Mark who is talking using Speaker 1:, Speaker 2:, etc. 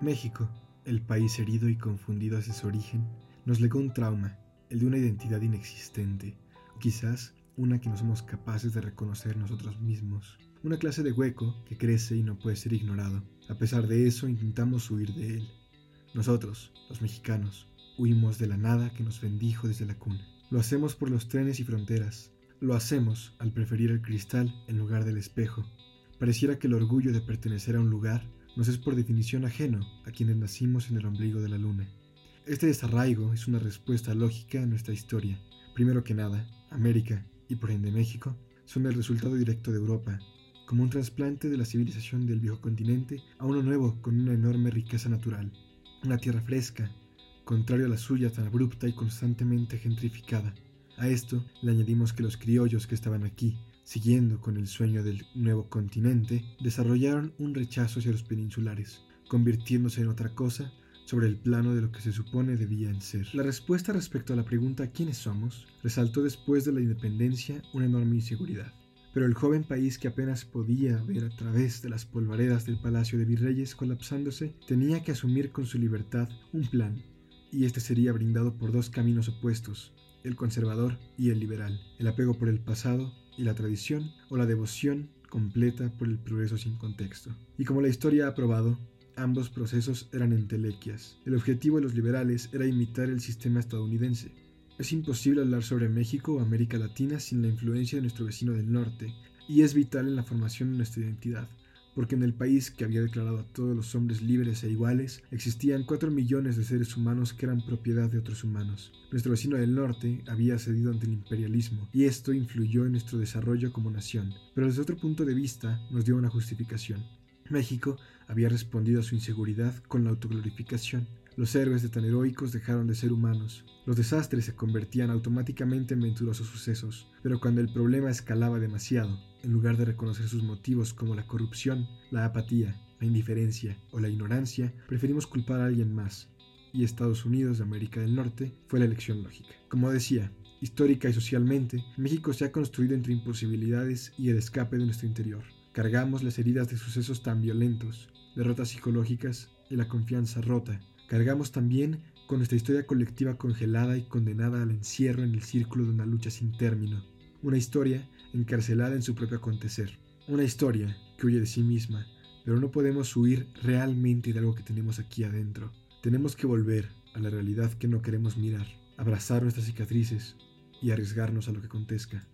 Speaker 1: México, el país herido y confundido hacia su origen, nos legó un trauma, el de una identidad inexistente, o quizás una que no somos capaces de reconocer nosotros mismos. Una clase de hueco que crece y no puede ser ignorado. A pesar de eso, intentamos huir de él. Nosotros, los mexicanos, huimos de la nada que nos bendijo desde la cuna. Lo hacemos por los trenes y fronteras. Lo hacemos al preferir el cristal en lugar del espejo. Pareciera que el orgullo de pertenecer a un lugar nos es por definición ajeno a quienes nacimos en el ombligo de la luna. Este desarraigo es una respuesta lógica a nuestra historia. Primero que nada, América, y por ende México, son el resultado directo de Europa, como un trasplante de la civilización del viejo continente a uno nuevo con una enorme riqueza natural, una tierra fresca, contrario a la suya tan abrupta y constantemente gentrificada. A esto le añadimos que los criollos que estaban aquí siguiendo con el sueño del nuevo continente, desarrollaron un rechazo hacia los peninsulares, convirtiéndose en otra cosa sobre el plano de lo que se supone debían ser. La respuesta respecto a la pregunta ¿quiénes somos? resaltó después de la independencia una enorme inseguridad. Pero el joven país que apenas podía ver a través de las polvaredas del Palacio de Virreyes colapsándose tenía que asumir con su libertad un plan, y este sería brindado por dos caminos opuestos, el conservador y el liberal, el apego por el pasado y la tradición o la devoción completa por el progreso sin contexto. Y como la historia ha probado, ambos procesos eran entelequias. El objetivo de los liberales era imitar el sistema estadounidense. Es imposible hablar sobre México o América Latina sin la influencia de nuestro vecino del norte, y es vital en la formación de nuestra identidad porque en el país que había declarado a todos los hombres libres e iguales, existían cuatro millones de seres humanos que eran propiedad de otros humanos. Nuestro vecino del norte había cedido ante el imperialismo, y esto influyó en nuestro desarrollo como nación, pero desde otro punto de vista nos dio una justificación. México había respondido a su inseguridad con la autoglorificación. Los héroes de tan heroicos dejaron de ser humanos. Los desastres se convertían automáticamente en venturosos sucesos, pero cuando el problema escalaba demasiado, en lugar de reconocer sus motivos como la corrupción, la apatía, la indiferencia o la ignorancia, preferimos culpar a alguien más. Y Estados Unidos de América del Norte fue la elección lógica. Como decía, histórica y socialmente, México se ha construido entre imposibilidades y el escape de nuestro interior. Cargamos las heridas de sucesos tan violentos, derrotas psicológicas y la confianza rota. Cargamos también con nuestra historia colectiva congelada y condenada al encierro en el círculo de una lucha sin término. Una historia encarcelada en su propio acontecer. Una historia que huye de sí misma, pero no podemos huir realmente de algo que tenemos aquí adentro. Tenemos que volver a la realidad que no queremos mirar, abrazar nuestras cicatrices y arriesgarnos a lo que acontezca.